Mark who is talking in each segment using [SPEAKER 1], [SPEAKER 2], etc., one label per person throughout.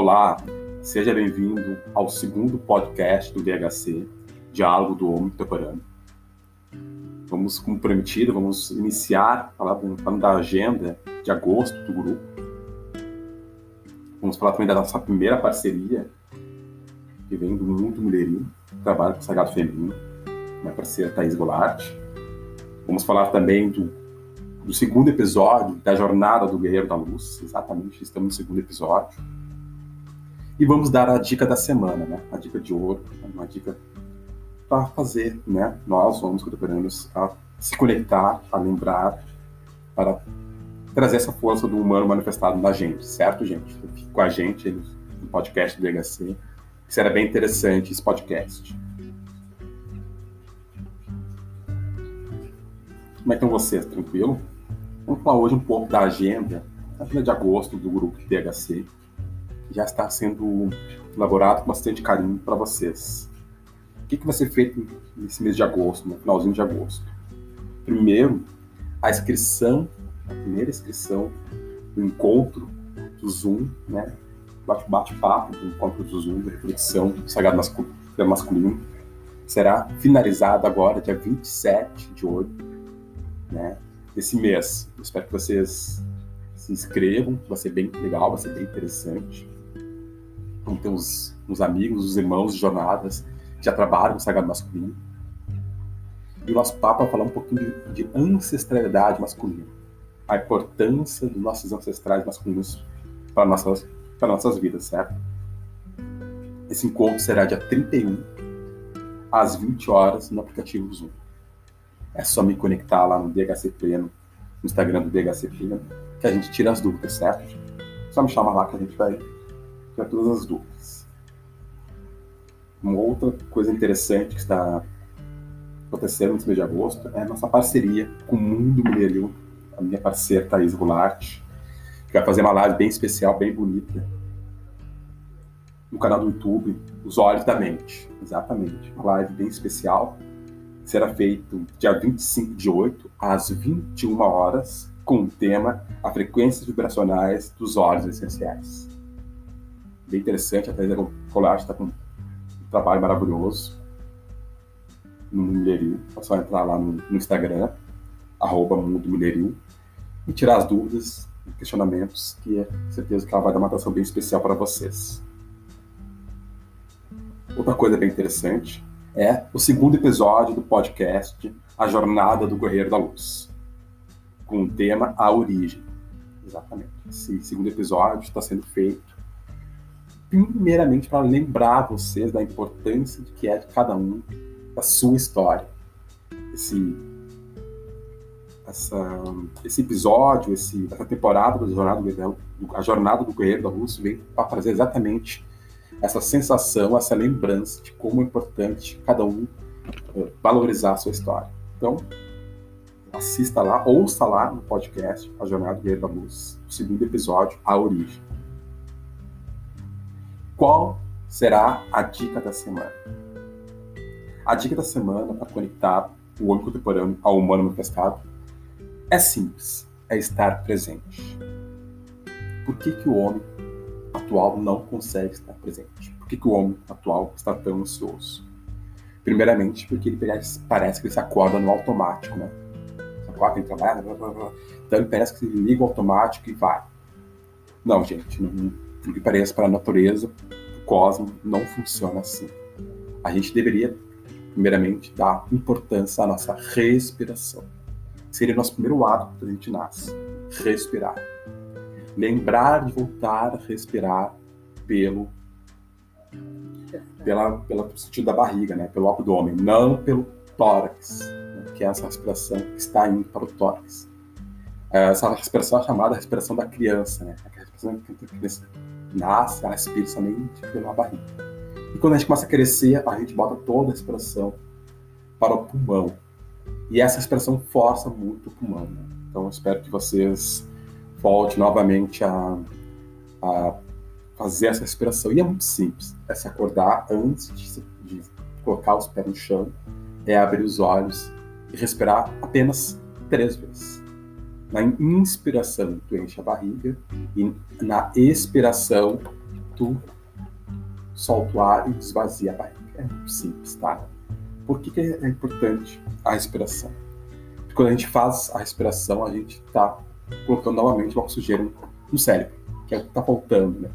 [SPEAKER 1] Olá, seja bem-vindo ao segundo podcast do DHC, Diálogo do Homem Contemporâneo. Vamos, como prometido, vamos iniciar falando, da agenda de agosto do grupo. Vamos falar também da nossa primeira parceria, que vem do Mundo Mulherio, trabalho com o Sagrado Feminino, minha parceira Thaís Goulart. Vamos falar também do, do segundo episódio da Jornada do Guerreiro da Luz, exatamente, estamos no segundo episódio e vamos dar a dica da semana, né? A dica de ouro, uma dica para fazer, né? Nós, homens contemporâneos, a se conectar, a lembrar, para trazer essa força do humano manifestado na gente, certo, gente? Fique com a gente no podcast do DHC. Será bem interessante esse podcast. Como é que estão vocês? Tranquilo? Vamos falar hoje um pouco da agenda, agenda de agosto do grupo DHC já está sendo elaborado com bastante carinho para vocês. O que, que vai ser feito nesse mês de agosto, no finalzinho de agosto? Primeiro, a inscrição, a primeira inscrição do encontro do Zoom, né? Bate-papo do encontro do Zoom, da reflexão do sagrado masculino, será finalizada agora, dia 27 de outubro, né? Desse mês. Eu espero que vocês se inscrevam, vai ser bem legal, vai ser bem interessante. Ter uns, uns amigos, os irmãos de jornadas que já trabalham com o sagrado masculino. E o nosso papo vai falar um pouquinho de, de ancestralidade masculina, a importância dos nossos ancestrais masculinos para nossas, para nossas vidas, certo? Esse encontro será dia 31, às 20 horas, no aplicativo Zoom. É só me conectar lá no DHC Pleno, no Instagram do DHC Pleno, que a gente tira as dúvidas, certo? Só me chama lá que a gente vai tirar todas as dúvidas. Uma outra coisa interessante que está acontecendo nesse mês de agosto é a nossa parceria com o Mundo Mulheril, a minha parceira Thaís Goulart, que vai fazer uma live bem especial, bem bonita, no canal do YouTube, Os Olhos da Mente. Exatamente, uma live bem especial. Será feito dia 25 de 8 às 21 horas com o tema A Frequências Vibracionais dos Óleos Essenciais. Bem interessante, a Thais Colage está com um trabalho maravilhoso no Mulheril. É só entrar lá no, no Instagram, arroba Mundo Mulheril, e tirar as dúvidas e questionamentos, que é certeza que ela vai dar uma atenção bem especial para vocês. Outra coisa bem interessante é o segundo episódio do podcast A Jornada do Guerreiro da Luz com o tema A Origem. Exatamente. Esse segundo episódio está sendo feito primeiramente para lembrar vocês da importância de que é de cada um da sua história. Esse, essa, esse episódio, esse, essa temporada da jornada do, a jornada do Guerreiro da Luz vem para trazer exatamente essa sensação, essa lembrança de como é importante cada um uh, valorizar a sua história. Então, assista lá, ouça lá no podcast A Jornada do Guerreiro da Luz, o segundo episódio, A Origem. Qual será a dica da semana? A dica da semana para conectar o homem contemporâneo ao humano manifestado é simples, é estar presente. Por que, que o homem atual não consegue estar presente? Por que, que o homem atual está tão ansioso? Primeiramente, porque ele parece que ele se acorda no automático, né? quatro, ele trabalha, blá, blá, blá. então ele parece que ele liga o automático e vai. Não, gente, não, por que pareça para a natureza, o cosmos, não funciona assim. A gente deveria, primeiramente, dar importância à nossa respiração. Seria o nosso primeiro ato quando a gente nasce, respirar. Lembrar de voltar a respirar pelo pela, pela sentido da barriga, né? pelo abdômen, não pelo tórax que é essa respiração que está indo para o tórax. Essa respiração é chamada respiração da criança, né? A respiração que a criança nasce, respira somente pela barriga. E quando a gente começa a crescer, a gente bota toda a respiração para o pulmão. E essa respiração força muito o pulmão. Né? Então espero que vocês voltem novamente a, a, fazer essa respiração. E é muito simples. É se acordar antes de, de colocar os pés no chão, é abrir os olhos e respirar apenas três vezes. Na inspiração, tu enche a barriga e na expiração, tu solta o ar e desvazia a barriga. É simples, tá? Por que, que é importante a respiração? Porque quando a gente faz a respiração, a gente está colocando novamente o oxigênio no cérebro, que é o que está faltando, né?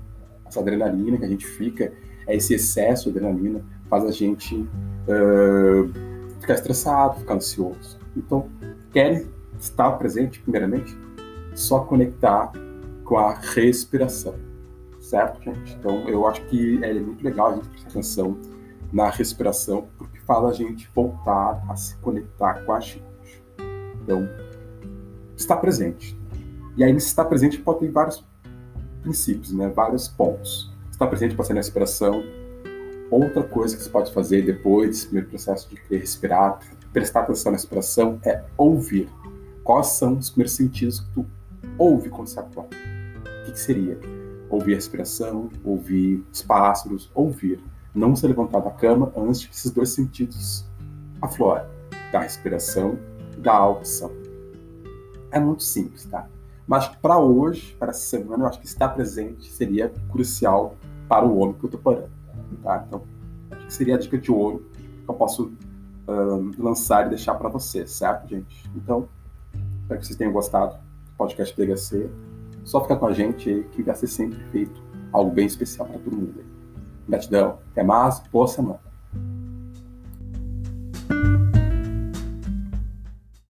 [SPEAKER 1] Essa adrenalina que a gente fica, é esse excesso de adrenalina faz a gente uh, ficar estressado, ficar ansioso. Então, quer estar presente, primeiramente, só conectar com a respiração, certo, gente? Então, eu acho que é muito legal a gente prestar atenção na respiração, porque fala a gente voltar a se conectar com a gente. Então, estar presente. E aí, nesse estar presente, pode ter vários princípios, né? vários pontos. Estar presente pode ser na respiração. Outra coisa que você pode fazer depois desse primeiro processo de respirar, prestar atenção na respiração, é ouvir. Quais são os primeiros sentidos que tu ouve quando você acorda? O que, que seria? Ouvir a respiração, ouvir os pássaros, ouvir. Não se levantar da cama antes que esses dois sentidos aflorem, da respiração e da audição. É muito simples, tá? Mas para hoje, para essa semana, eu acho que estar presente seria crucial para o homem contemporâneo. Tá? Então, acho que seria a dica de ouro que eu posso uh, lançar e deixar para vocês, certo, gente? Então, espero que vocês tenham gostado do podcast PHC. Só ficar com a gente aí, que vai ser sempre feito algo bem especial para todo mundo. Gratidão, até mais, boa semana.